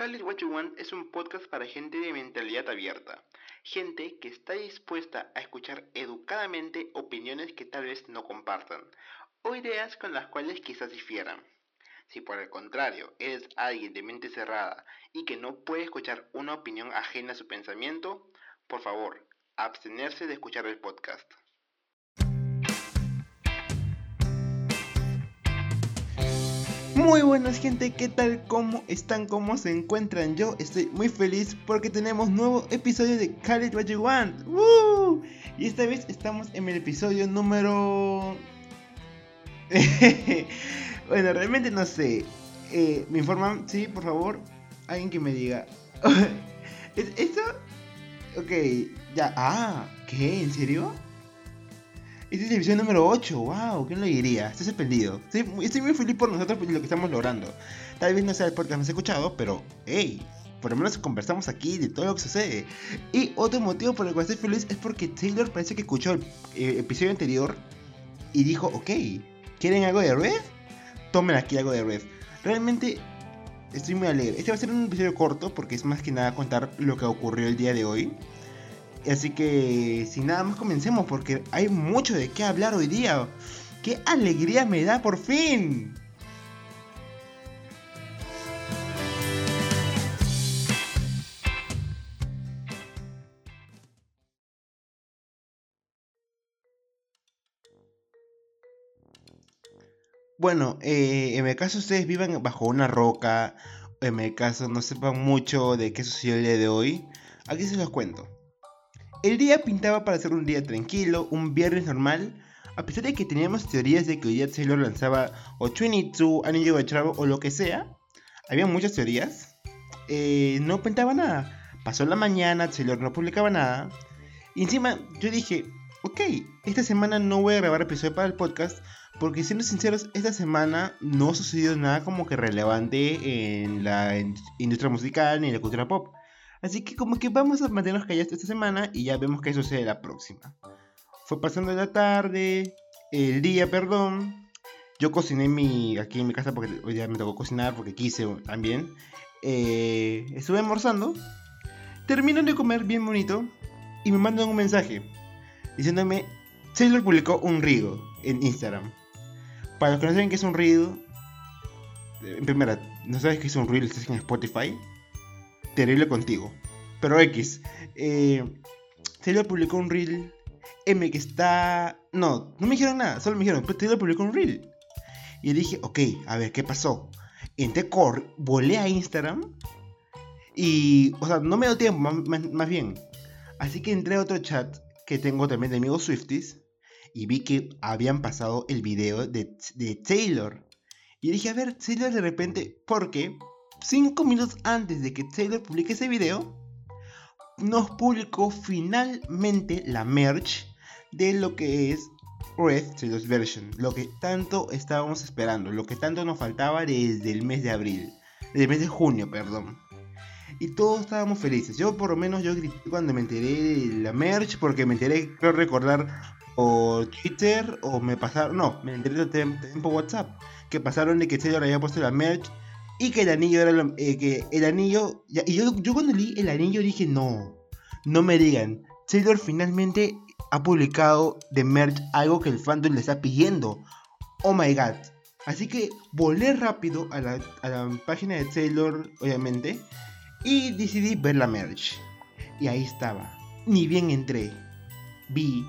Call It What You Want es un podcast para gente de mentalidad abierta, gente que está dispuesta a escuchar educadamente opiniones que tal vez no compartan, o ideas con las cuales quizás difieran. Si por el contrario eres alguien de mente cerrada y que no puede escuchar una opinión ajena a su pensamiento, por favor, abstenerse de escuchar el podcast. Muy buenas gente, ¿qué tal? ¿Cómo están? ¿Cómo se encuentran? Yo estoy muy feliz porque tenemos nuevo episodio de Call It What You Want. Y esta vez estamos en el episodio número... bueno, realmente no sé. Eh, ¿Me informan? Sí, por favor. Alguien que me diga. ¿Esto? Ok, ya. Ah, ¿qué? ¿En serio? Este es el episodio número 8, wow, ¿quién lo diría? Estoy sorprendido. Estoy, muy feliz por nosotros por lo que estamos logrando. Tal vez no sea el podcast más escuchado, pero hey, por lo menos conversamos aquí de todo lo que sucede. Y otro motivo por el cual estoy feliz es porque Taylor parece que escuchó el eh, episodio anterior y dijo, ok, ¿quieren algo de Red? Tomen aquí algo de Red. Realmente estoy muy alegre. Este va a ser un episodio corto porque es más que nada contar lo que ocurrió el día de hoy. Así que sin nada más comencemos porque hay mucho de qué hablar hoy día. ¡Qué alegría me da por fin! Bueno, eh, en mi caso ustedes vivan bajo una roca, en mi caso no sepan mucho de qué sucedió el día de hoy, aquí se los cuento. El día pintaba para ser un día tranquilo, un viernes normal, a pesar de que teníamos teorías de que hoy día Taylor lanzaba o 22, Anillo de Chavo o lo que sea. Había muchas teorías. Eh, no pintaba nada. Pasó la mañana, Taylor no publicaba nada. Y encima yo dije, ok, esta semana no voy a grabar episodio para el podcast porque siendo sinceros, esta semana no ha sucedido nada como que relevante en la industria musical ni en la cultura pop. Así que como que vamos a mantenernos callados esta semana y ya vemos qué sucede la próxima. Fue pasando la tarde, el día, perdón. Yo cociné mi, aquí en mi casa porque hoy día me tocó cocinar porque quise también. Eh, estuve almorzando. Termino de comer bien bonito y me mandan un mensaje diciéndome Taylor publicó un reel en Instagram. Para los que no saben qué es un reel, en primera, ¿no sabes qué es un reel? Estás en Spotify terrible contigo. Pero X. Eh, Taylor publicó un reel. M que está. No, no me dijeron nada. Solo me dijeron, pero Taylor publicó un reel. Y dije, ok, a ver, ¿qué pasó? Entré core, volé a Instagram. Y, o sea, no me dio tiempo, más, bien. Así que entré a otro chat que tengo también de amigos Swifties. Y vi que habían pasado el video de, de Taylor. Y dije, a ver, Taylor de repente, ¿por qué? 5 minutos antes de que Taylor publique ese video, nos publicó finalmente la merch de lo que es Red Taylor's Version, lo que tanto estábamos esperando, lo que tanto nos faltaba desde el mes de abril, desde el mes de junio, perdón. Y todos estábamos felices. Yo por lo menos yo grité cuando me enteré de la merch, porque me enteré, creo recordar, por Twitter, o me pasaron, no, me enteré también por WhatsApp, que pasaron de que Taylor había puesto la merch y que el anillo era lo, eh, que el anillo y yo, yo cuando leí el anillo dije no no me digan Taylor finalmente ha publicado de merch algo que el fandom le está pidiendo. Oh my god así que volé rápido a la, a la página de Taylor obviamente y decidí ver la merch. Y ahí estaba. Ni bien entré vi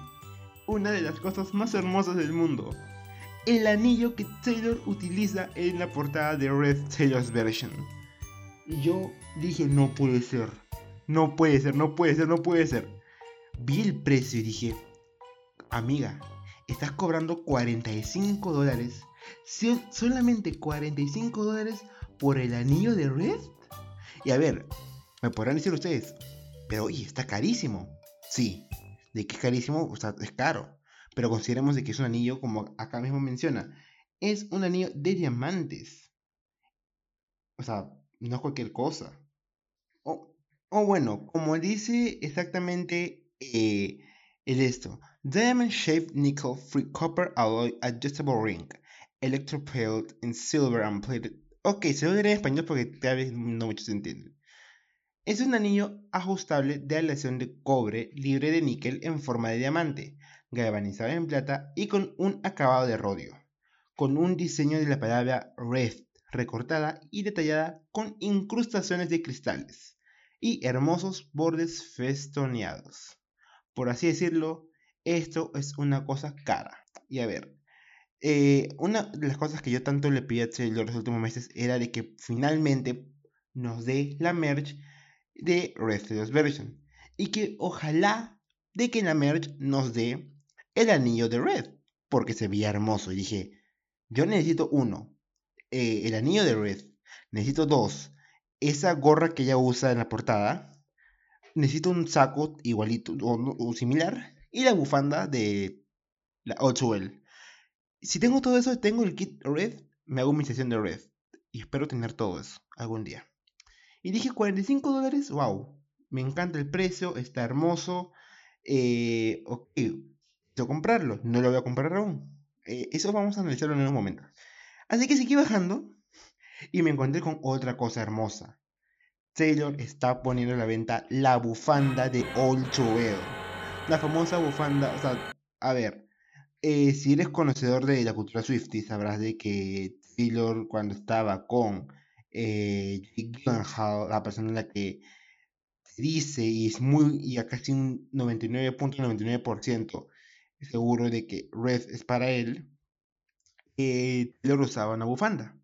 una de las cosas más hermosas del mundo el anillo que Taylor utiliza en la portada de Red Taylor's Version. Y yo dije, no puede ser, no puede ser, no puede ser, no puede ser. Vi el precio y dije, amiga, estás cobrando 45 dólares, solamente 45 dólares por el anillo de Red. Y a ver, me podrán decir ustedes, pero oye, está carísimo. Sí, de que es carísimo, o sea, es caro. Pero consideremos de que es un anillo, como acá mismo menciona, es un anillo de diamantes. O sea, no es cualquier cosa. O, bueno, como dice exactamente eh, esto. Diamond Shaped Nickel Free Copper Alloy Adjustable Ring. Electroplate in silver and plated Ok, se lo diré en español porque tal vez no muchos entienden. Es un anillo ajustable de aleación de cobre libre de níquel en forma de diamante, galvanizado en plata y con un acabado de rodio, con un diseño de la palabra red recortada y detallada con incrustaciones de cristales y hermosos bordes festoneados. Por así decirlo, esto es una cosa cara. Y a ver, eh, una de las cosas que yo tanto le pedí a Taylor los últimos meses era de que finalmente nos dé la merch de Red Version. Y que ojalá de que la merch nos dé el anillo de Red. Porque se veía hermoso. Y dije, yo necesito uno. Eh, el anillo de Red. Necesito dos. Esa gorra que ella usa en la portada. Necesito un saco igualito o, similar. Y la bufanda de la Ochuel. Si tengo todo eso, tengo el kit Red, me hago mi sesión de Red. Y espero tener todo eso algún día. Y dije 45 dólares, wow. Me encanta el precio, está hermoso. Eh, ok, quiero comprarlo. No lo voy a comprar aún. Eh, eso vamos a analizarlo en un momento. Así que seguí bajando y me encontré con otra cosa hermosa. Taylor está poniendo a la venta la bufanda de Old Wear. La famosa bufanda, o sea, a ver, eh, si eres conocedor de la cultura Swiftie, sabrás de que Taylor cuando estaba con eh, la persona en la que dice y es muy, y a casi un 99.99% seguro de que Red es para él, eh, Taylor usaba una bufanda.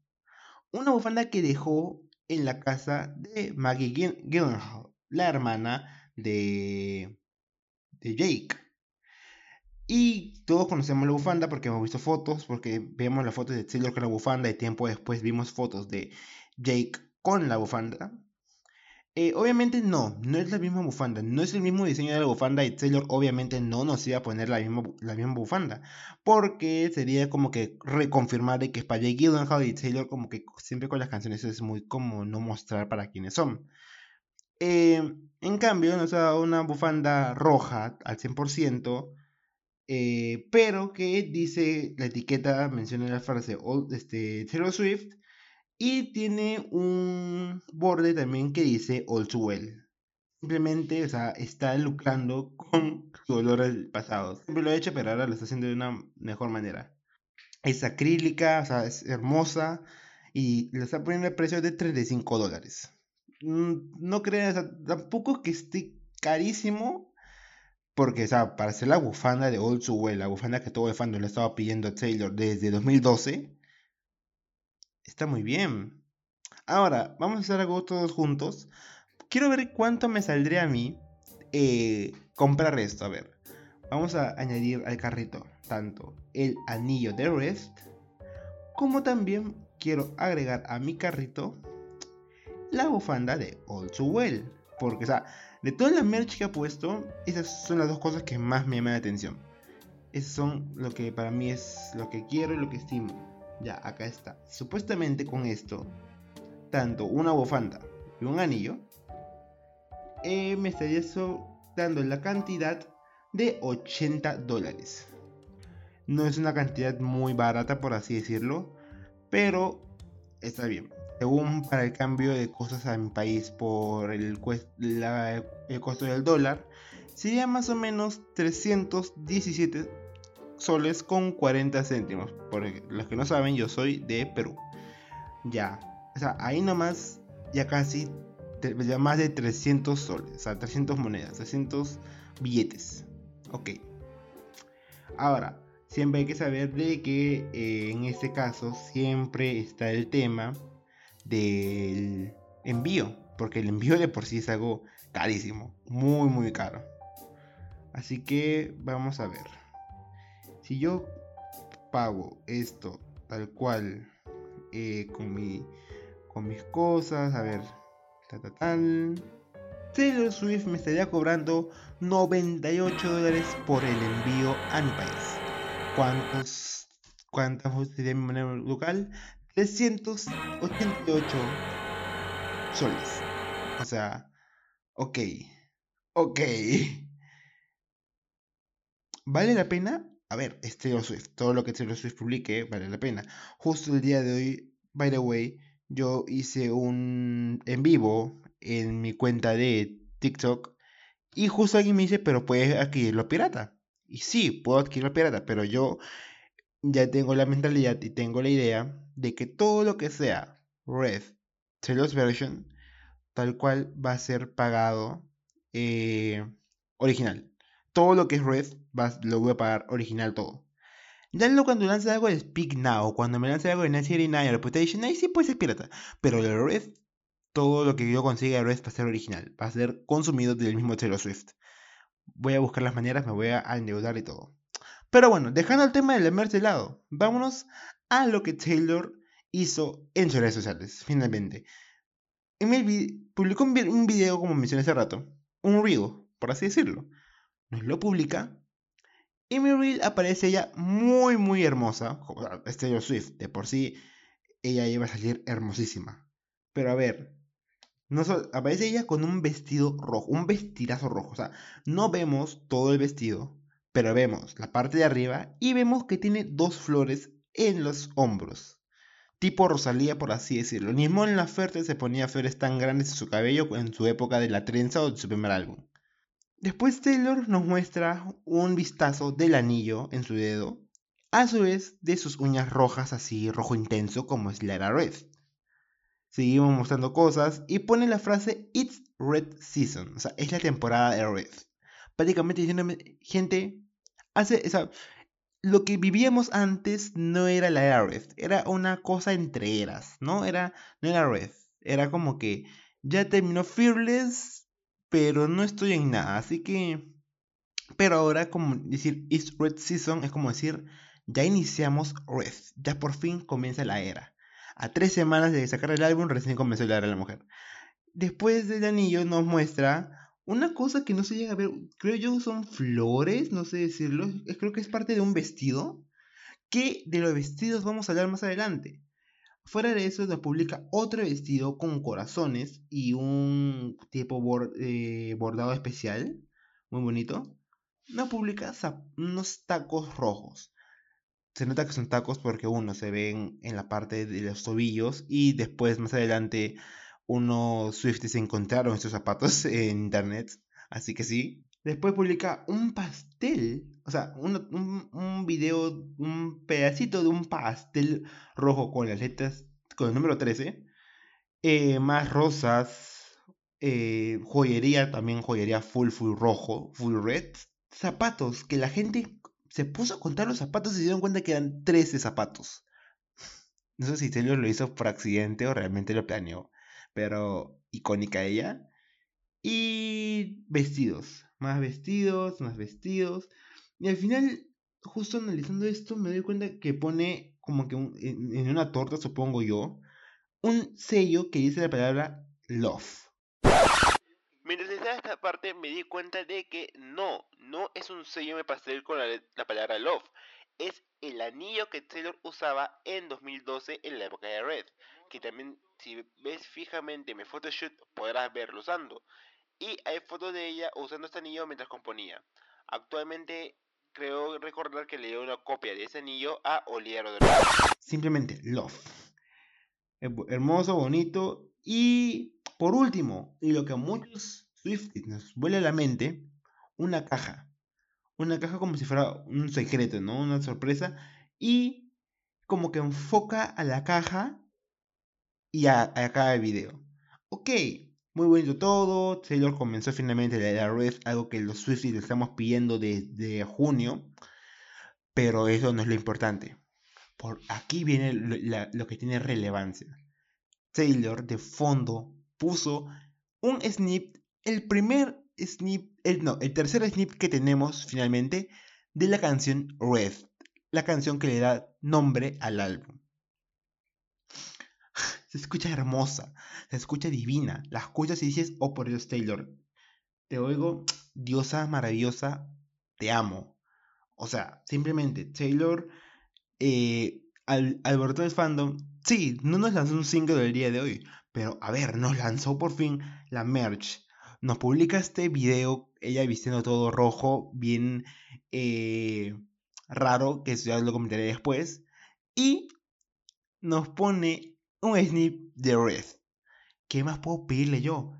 Una bufanda que dejó en la casa de Maggie Gyllenhaal, la hermana de, de Jake. Y todos conocemos la bufanda porque hemos visto fotos, porque vemos las fotos de Taylor con la bufanda y tiempo después vimos fotos de Jake con la bufanda. Eh, obviamente no, no es la misma bufanda, no es el mismo diseño de la bufanda y Taylor obviamente no nos iba a poner la misma, la misma bufanda, porque sería como que reconfirmar de que es para y Taylor como que siempre con las canciones es muy como no mostrar para quiénes son. Eh, en cambio, nos ha dado una bufanda roja al 100%, eh, pero que dice, la etiqueta menciona la frase este, Taylor Swift y tiene un borde también que dice Too Well. Simplemente, o sea, está lucrando con su olor al pasado. Siempre lo ha hecho, pero ahora lo está haciendo de una mejor manera. Es acrílica, o sea, es hermosa y le está poniendo el precio de 35 dólares. Mm, no crean, tampoco que esté carísimo, porque, o sea, para hacer la bufanda de Old Well, la bufanda que todo el fandom le estaba pidiendo a Taylor desde 2012, está muy bien. Ahora, vamos a hacer algo todos juntos. Quiero ver cuánto me saldría a mí eh, comprar esto. A ver, vamos a añadir al carrito tanto el anillo de Rest, como también quiero agregar a mi carrito la bufanda de All Too Well. Porque, o sea, de toda la merch que ha puesto, esas son las dos cosas que más me llaman la atención. Esas son lo que para mí es lo que quiero y lo que estimo. Ya, acá está. Supuestamente con esto, tanto una bufanda y un anillo, eh, me estaría dando la cantidad de 80 dólares. No es una cantidad muy barata, por así decirlo, pero está bien según para el cambio de cosas a mi país por el, el costo del dólar, sería más o menos 317 soles con 40 céntimos. Por los que no saben, yo soy de Perú. Ya, o sea, ahí nomás ya casi ya más de 300 soles, o sea, 300 monedas, 300 billetes. Ok. Ahora, siempre hay que saber de que eh, en este caso siempre está el tema del envío, porque el envío de por sí es algo carísimo, muy muy caro. Así que vamos a ver. Si yo pago esto tal cual eh, con, mi, con mis cosas, a ver, ta, tal. Taylor Swift me estaría cobrando 98 dólares por el envío a mi país. ¿Cuántos, ¿Cuántas sería mi moneda local? 388 soles. O sea, ok. Ok. ¿Vale la pena? A ver, es Taylor Swift. Todo lo que Taylor Swift publique vale la pena. Justo el día de hoy, by the way, yo hice un en vivo en mi cuenta de TikTok y justo alguien me dice, pero puedes adquirirlo pirata. Y sí, puedo adquirirlo pirata, pero yo ya tengo la mentalidad y tengo la idea de que todo lo que sea Red Celos Version, tal cual va a ser pagado eh, original. Todo lo que es Red lo voy a pagar original todo. Ya no cuando lance algo de Speak Now, cuando me lance algo de Nancy 89 o Reputation, ahí sí puede ser pirata. Pero el Red, todo lo que yo consiga de Red va a ser original. Va a ser consumido del mismo Taylor Swift. Voy a buscar las maneras, me voy a endeudar y todo. Pero bueno, dejando el tema del merch de lado, vámonos a lo que Taylor hizo en sus redes sociales, finalmente. En publicó un, video, como mencioné hace rato, un reel, por así decirlo. Nos lo publica. Y en mi reel aparece ella muy, muy hermosa. Es Taylor Swift, de por sí, ella iba a salir hermosísima. Pero a ver, no aparece ella con un vestido rojo, un vestidazo rojo. O sea, no vemos todo el vestido, pero vemos la parte de arriba y vemos que tiene dos flores en los hombros. Tipo Rosalía, por así decirlo. Ni Mon Laferte se ponía flores tan grandes en su cabello en su época de la trenza o de su primer álbum. Después Taylor nos muestra un vistazo del anillo en su dedo, a su vez de sus uñas rojas así rojo intenso como es la era Red. Seguimos mostrando cosas y pone la frase It's Red Season, o sea, es la temporada de Red. Prácticamente diciéndome, gente, hace, lo que vivíamos antes no era la era Red, era una cosa entre eras, ¿no? Era, no era Red, era como que ya terminó Fearless, pero no estoy en nada, así que... Pero ahora como decir It's Red Season es como decir, ya iniciamos Red, ya por fin comienza la era. A tres semanas de sacar el álbum recién comenzó la era de la mujer. Después del anillo nos muestra una cosa que no se llega a ver, creo yo son flores, no sé decirlo, creo que es parte de un vestido, que de los vestidos vamos a hablar más adelante. Fuera de eso nos publica otro vestido con corazones y un tipo eh, bordado especial, muy bonito. Nos publica unos tacos rojos. Se nota que son tacos porque uno se ven en la parte de los tobillos y después más adelante unos Swifties encontraron estos zapatos en internet, así que sí. Después publica un pastel, o sea, un, un, video, un pedacito de un pastel rojo con las letras, con el número 13. Eh, más rosas, eh, joyería, también joyería full, full rojo, full red. Zapatos, que la gente se puso a contar los zapatos y se dieron cuenta que eran 13 zapatos. No sé si Taylor lo hizo por accidente o realmente lo planeó pero icónica ella. Y vestidos, más vestidos, más vestidos. Y al final, justo analizando esto, me doy cuenta que pone como que en, una torta, supongo yo, un sello que dice la palabra love. Mientras estaba esta parte me di cuenta de que no, no es un sello de pastel con la, la, palabra love. Es el anillo que Taylor usaba en 2012 en la época de Red que también si ves fijamente mi photoshoot podrás verlo usando. Y hay fotos de ella usando este anillo mientras componía. Actualmente creo recordar que le dio una copia de ese anillo a Olivia Rodrigo. Simplemente love. Hermoso, bonito. Y por último, y lo que a muchos Swifties nos vuelve a la mente, una caja. Una caja como si fuera un secreto, ¿no? Una sorpresa. Y como que enfoca a la caja y acá el video. Ok, muy bonito todo. Taylor comenzó finalmente la era Red, algo que los Swifties le estamos pidiendo desde junio. Pero eso no es lo importante. Por aquí viene lo, que tiene relevancia. Taylor de fondo puso un snip, el primer snip, el, no, el tercer snip que tenemos finalmente de la canción Red, la canción que le da nombre al álbum se escucha hermosa, se escucha divina. La escuchas y dices, oh por Dios, Taylor, te oigo, diosa maravillosa, te amo. O sea, simplemente Taylor, eh, al, al del fandom, sí, no nos lanzó un single del día de hoy, pero a ver, nos lanzó por fin la merch. Nos publica este video, ella vistiendo todo rojo, bien eh, raro, que ya lo comentaré después. Y nos pone un snip de Red. ¿Qué más puedo pedirle yo?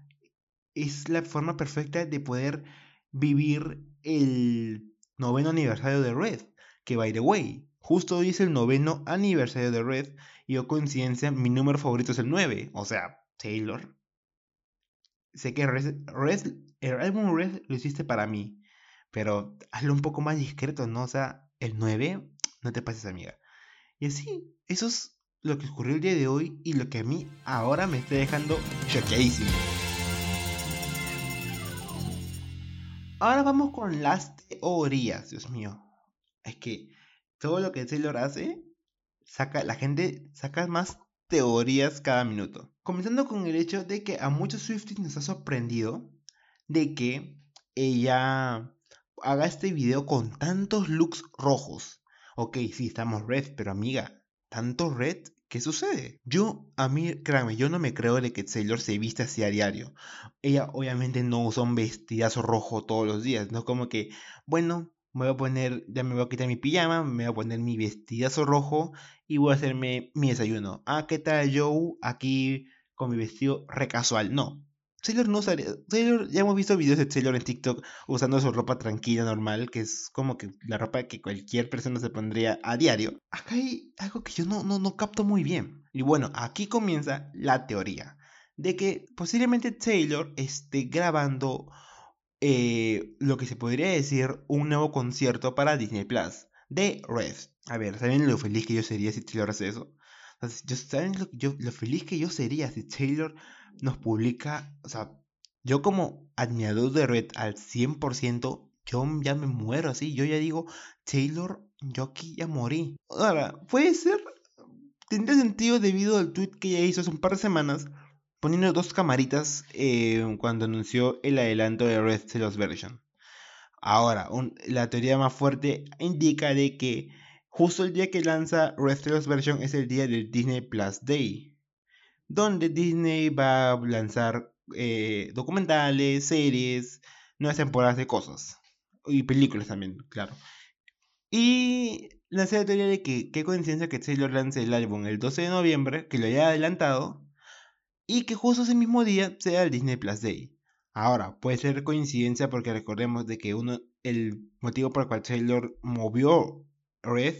Es la forma perfecta de poder vivir el noveno aniversario de Red. Que by the way, justo hoy es el noveno aniversario de Red. Y yo coincidencia, mi número favorito es el 9. O sea, Taylor. Sé que Red, el álbum Red lo hiciste para mí. Pero hazlo un poco más discreto, ¿no? O sea, el 9, no te pases, amiga. Y así, eso es lo que ocurrió el día de hoy y lo que a mí ahora me está dejando choqueadísimo. Ahora vamos con las teorías, Dios mío. Es que todo lo que Taylor hace, saca, la gente saca más teorías cada minuto. Comenzando con el hecho de que a muchos Swifties nos ha sorprendido de que ella haga este video con tantos looks rojos. Ok, sí, estamos red, pero amiga, ¿tanto red? ¿Qué sucede? Yo, a mí, créanme, yo no me creo de que Taylor se viste así a diario. Ella obviamente no usa un vestidazo rojo todos los días, no como que, bueno, me voy a poner, ya me voy a quitar mi pijama, me voy a poner mi vestidazo rojo y voy a hacerme mi desayuno. Ah, ¿qué tal Joe? Aquí con mi vestido recasual. No, Taylor no usaría. Taylor, ya hemos visto videos de Taylor en TikTok usando su ropa tranquila, normal, que es como que la ropa que cualquier persona se pondría a diario. Acá hay algo que yo no, no, no capto muy bien. Y bueno, aquí comienza la teoría de que posiblemente Taylor esté grabando eh, lo que se podría decir un nuevo concierto para Disney Plus de Red. A ver, ¿saben lo feliz que yo sería si Taylor hace eso? ¿Saben lo, yo, lo feliz que yo sería si Taylor nos publica, o sea, yo como admirador de Red al 100%, yo ya me muero así, yo ya digo, Taylor, yo aquí ya morí. Ahora, puede ser, tendría sentido debido al tweet que ella hizo hace un par de semanas, poniendo dos camaritas eh, cuando anunció el adelanto de Red Celos Version. Ahora, la teoría más fuerte indica de que justo el día que lanza Red Celos Version es el día del Disney Plus Day donde Disney va a lanzar eh, documentales, series, nuevas temporadas de cosas. Y películas también, claro. Y la teoría de que qué coincidencia que Taylor lance el álbum el 12 de noviembre, que lo haya adelantado, y que justo ese mismo día sea el Disney Plus Day. Ahora, puede ser coincidencia porque recordemos de que uno, el motivo por el cual Taylor movió Red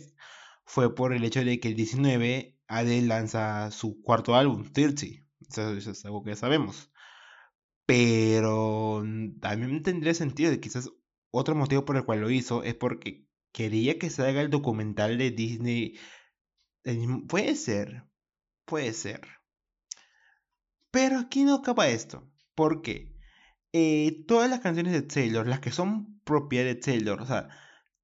fue por el hecho de que el 19 Adele lanza su cuarto álbum, 30. Eso, es algo que ya sabemos. Pero también tendría sentido de quizás otro motivo por el cual lo hizo es porque quería que se haga el documental de Disney. Puede ser, puede ser. Pero aquí no acaba esto. Porque eh, todas las canciones de Taylor, las que son propias de Taylor, o sea,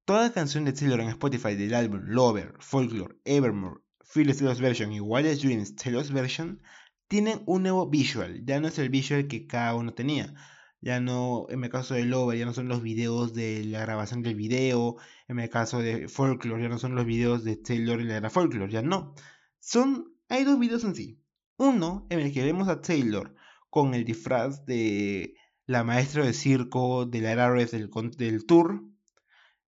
toda canción de Taylor en Spotify del álbum Lover, Folklore, Evermore, Philips Telos Version y Wildest Dreams Telos Version tienen un nuevo visual. Ya no es el visual que cada uno tenía. Ya no, en el caso de Lover, ya no son los videos de la grabación del video. En el caso de Folklore, ya no son los videos de Taylor y la era Folklore. Ya no. Son, hay dos videos en sí. Uno en el que vemos a Taylor con el disfraz de la maestra de circo de la era Red del, del tour.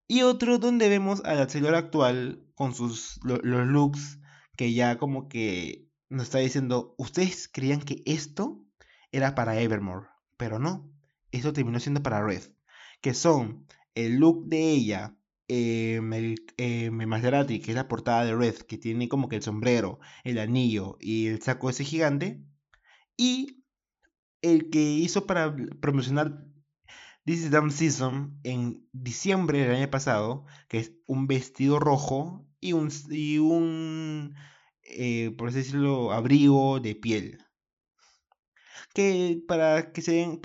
Y otro donde vemos a la Taylor actual con sus los looks que ya como que nos está diciendo, ustedes creían que esto era para Evermore, pero no, esto terminó siendo para Red, que son el look de ella, eh, eh, Maserati, que es la portada de Red, que tiene como que el sombrero, el anillo y el saco ese gigante, y el que hizo para promocionar This is Damn Season en diciembre del año pasado, que es un vestido rojo y un, y un eh, por así decirlo, abrigo de piel. Que para que se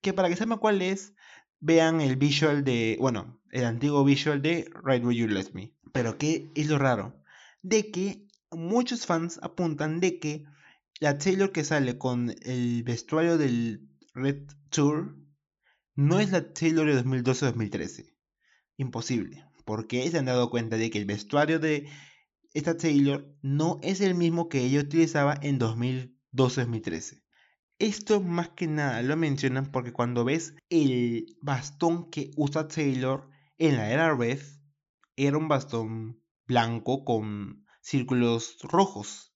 que para que sepan cuál es, vean el visual de, bueno, el antiguo visual de Right Where You Let Me. Pero ¿qué es lo raro? De que muchos fans apuntan de que la Taylor que sale con el vestuario del Red Tour no es la Taylor de 2012-2013. Imposible. Porque se han dado cuenta de que el vestuario de esta Taylor no es el mismo que ella utilizaba en 2012-2013. Esto más que nada lo mencionan porque cuando ves el bastón que usa Taylor en la era Red, era un bastón blanco con círculos rojos.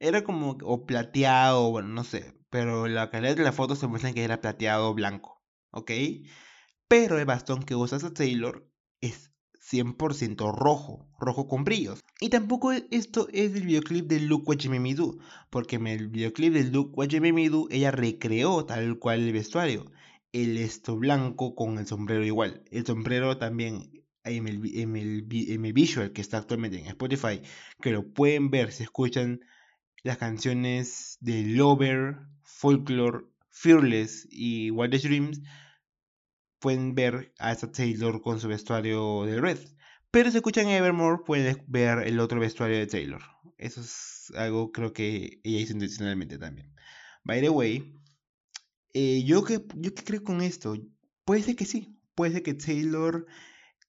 Era como, o plateado, bueno, no sé, pero la calidad de la foto se muestra que era plateado blanco, ¿ok? Pero el bastón que usa Taylor es 100% rojo, rojo con brillos. Y tampoco esto es el videoclip de Look What porque en el videoclip de Look What ella recreó tal cual el vestuario. El esto blanco con el sombrero igual. El sombrero también en el, en el, en el visual que está actualmente en Spotify, que lo pueden ver si escuchan las canciones de Lover, Folklore, Fearless y Wildest Dreams, pueden ver a esta Taylor con su vestuario de Red. Pero si escuchan Evermore, pueden ver el otro vestuario de Taylor. Eso es algo creo que ella hizo intencionalmente también. By the way, eh, yo, que, yo que creo con esto, puede ser que sí. Puede ser que Taylor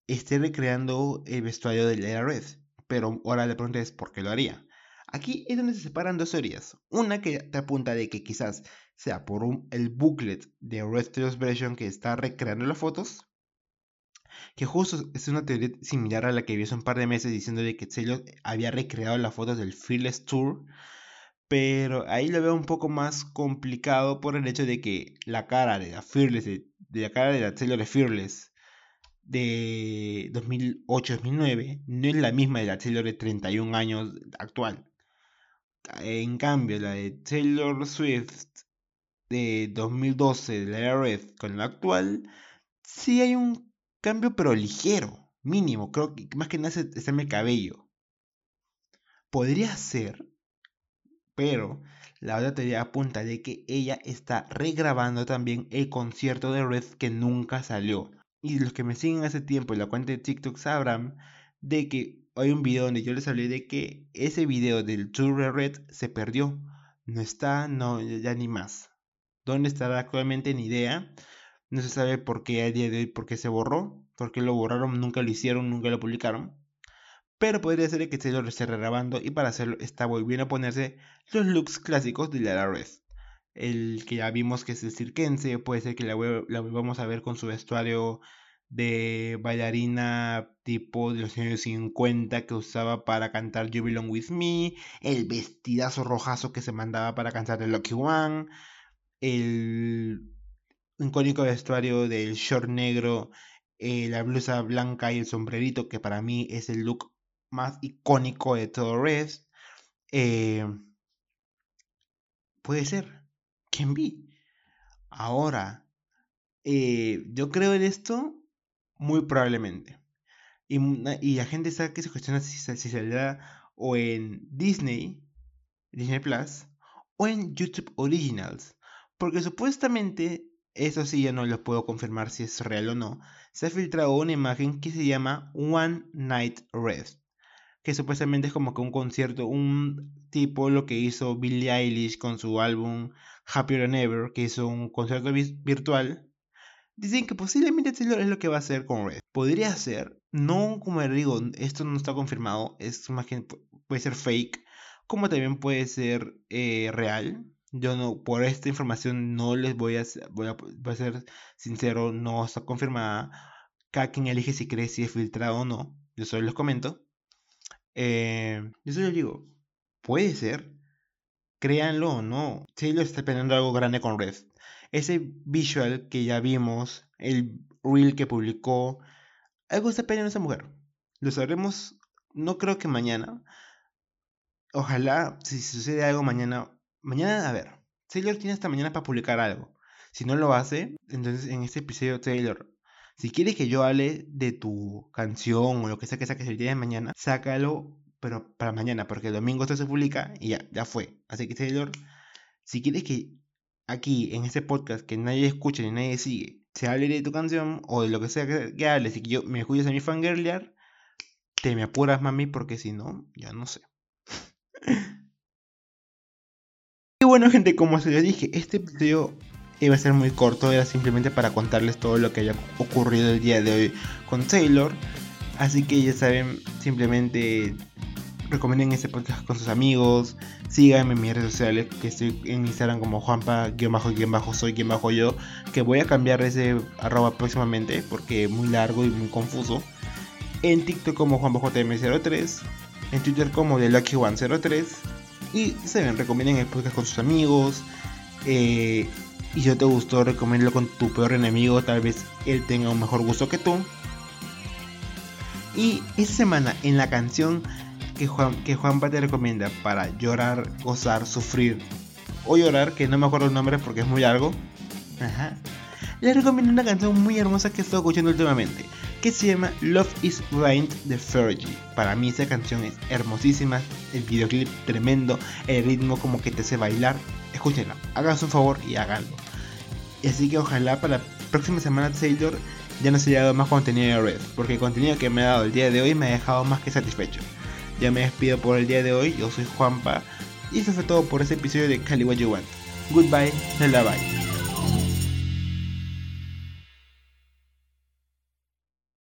esté recreando el vestuario de la Red. Pero ahora la pregunta es, ¿por qué lo haría? Aquí es donde se separan dos teorías. Una que te apunta de que quizás sea por el booklet de Red Version que está recreando las fotos, que justo es una teoría similar a la que vi hace un par de meses diciendo de que Taylor había recreado las fotos del Fearless Tour, pero ahí lo veo un poco más complicado por el hecho de que la cara de la Fearless, de, la cara de la de Fearless de 2008-2009 no es la misma de la Taylor de 31 años actual. En cambio, la de Taylor Swift de 2012 de la Red con la actual, sí hay un cambio, pero ligero, mínimo. Creo que más que nada está en el cabello. Podría ser, pero la otra teoría apunta de que ella está regrabando también el concierto de Red que nunca salió. Y los que me siguen hace tiempo en la cuenta de TikTok sabrán de que hay un video donde yo les hablé de que ese video del Tour de Red se perdió. No está, no, ya ni más. ¿Dónde estará actualmente? Ni idea. No se sabe por qué a día de hoy, por qué se borró. Por qué lo borraron, nunca lo hicieron, nunca lo publicaron. Pero podría ser que se lo esté regrabando y para hacerlo está volviendo a ponerse los looks clásicos de la Red. El que ya vimos que es el cirquense, puede ser que la, la volvamos a ver con su vestuario de bailarina tipo de los años 50 que usaba para cantar You Belong With Me, el vestidazo rojazo que se mandaba para cantar The Lucky One, el icónico vestuario del short negro, eh, la blusa blanca y el sombrerito, que para mí es el look más icónico de todo Red. Eh, puede ser. ¿Quién vi? Ahora, eh, yo creo en esto muy probablemente. Y, la gente sabe que se cuestiona si, si saldrá o en Disney, Disney Plus, o en YouTube Originals. Porque supuestamente, eso sí ya no lo puedo confirmar si es real o no, se ha filtrado una imagen que se llama One Night Rest. Que supuestamente es como que un concierto, un tipo lo que hizo Billie Eilish con su álbum Happier Than Ever, que hizo un concierto virtual Dicen que posiblemente Taylor es lo que va a hacer con Red. Podría ser, no como digo, esto no está confirmado, es más que puede ser fake, como también puede ser eh, real. Yo no, por esta información no les voy a, voy a, ser sincero, no está confirmada. Cada quien elige si cree si es filtrado o no. Yo solo les comento. Eh, yo solo les digo, puede ser. Créanlo o no. Taylor está planeando algo grande con Red ese visual que ya vimos, el reel que publicó, algo está peleando esa mujer. Lo sabremos, no creo que mañana. Ojalá, si sucede algo mañana, mañana, a ver, Taylor tiene hasta mañana para publicar algo. Si no lo hace, entonces en este episodio, Taylor, si quieres que yo hable de tu canción o lo que sea que saques el día de mañana, sácalo, pero para mañana, porque el domingo esto se publica y ya, ya fue. Así que Taylor, si quieres que aquí en este podcast que nadie escucha ni nadie sigue, se hable de tu canción o de lo que sea que, hables y que yo me escuches a mi fangirlear, te me apuras, mami, porque si no, ya no sé. y bueno, gente, como se les dije, este episodio iba a ser muy corto, era simplemente para contarles todo lo que haya ocurrido el día de hoy con Taylor. Así que ya saben, simplemente recomienden este podcast con sus amigos, síganme en mis redes sociales, que estoy en Instagram como juanpa-soy-yo, que voy a cambiar ese arroba próximamente porque es muy largo y muy confuso. En TikTok como juanpajm03, en Twitter como TheLucky103 Y saben, recomienden el podcast con sus amigos. Eh, y si no te gustó, recomiéndalo con tu peor enemigo. Tal vez él tenga un mejor gusto que tú. Y esta semana en la canción que Juan, que Juanpa te recomienda para llorar, gozar, sufrir o llorar, que no me acuerdo el nombre porque es muy largo. Ajá. Recomiendo una canción muy hermosa que estado escuchando últimamente, que se llama Love is Blind de Fergie. Para mí esa canción es hermosísima, el videoclip tremendo, el ritmo como que te hace bailar. Escúchenla, háganse un favor y háganlo. Así que ojalá para la próxima semana Taylor ya no se haya dado más contenido de Red, porque el contenido que me ha dado el día de hoy me ha dejado más que satisfecho. Ya me despido por el día de hoy, yo soy Juanpa, y eso fue todo por este episodio de Cali What You Want. Goodbye, bye.